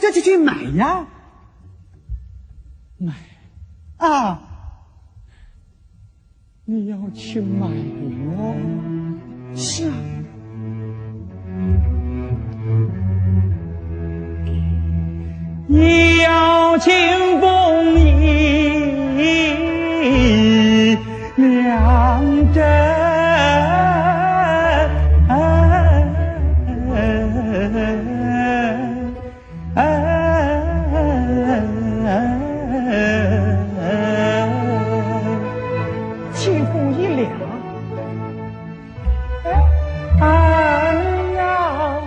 这就去买呀，买。啊，你要去买我？是啊，你要请清风一两，哎要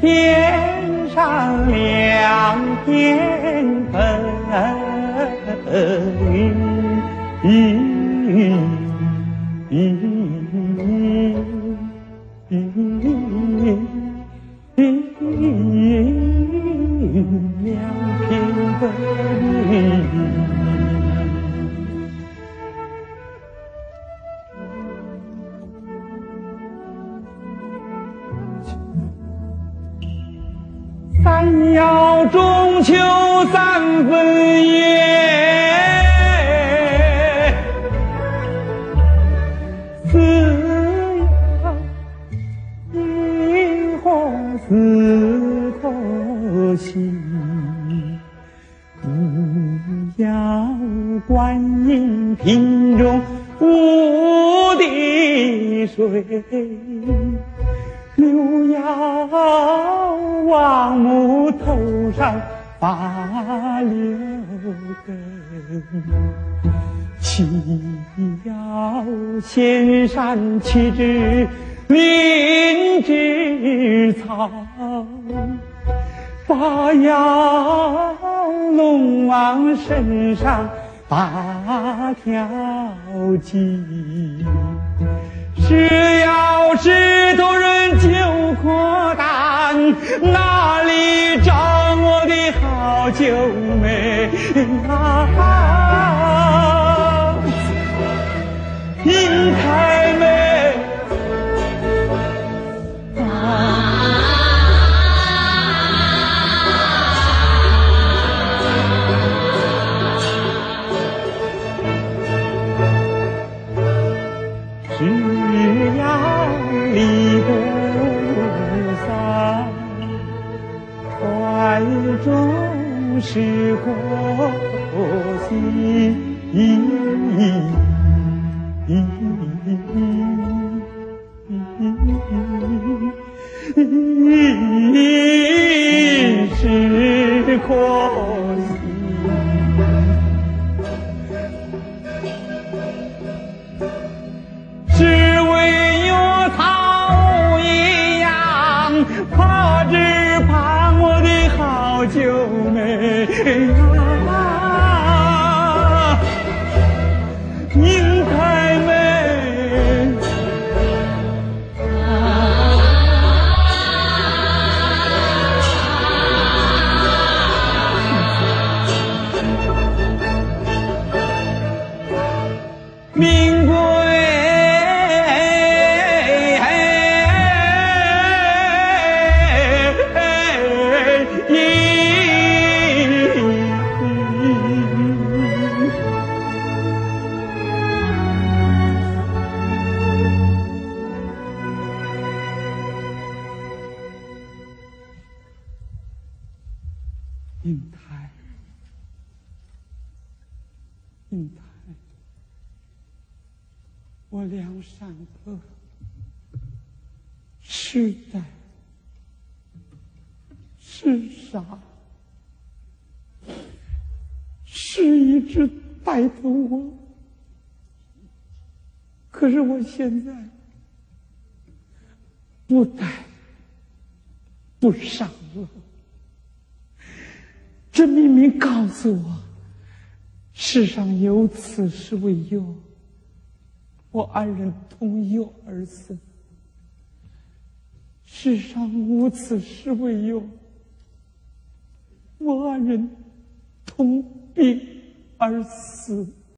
天上两片坟。三要中秋三分夜，四要一红四颗星，五要观音瓶中无滴水。六要王母头上发六根，七要仙山七枝灵芝草，八要龙王身上八条筋。只九妹啊？英台妹只要离不散，怀中是过心。是空英台，英台。我梁山伯痴呆，痴傻，是一直带着我，可是我现在不带不上了。这明明告诉我，世上有此事为由。我二人同忧而死，世上无此事为由。我二人同病而死。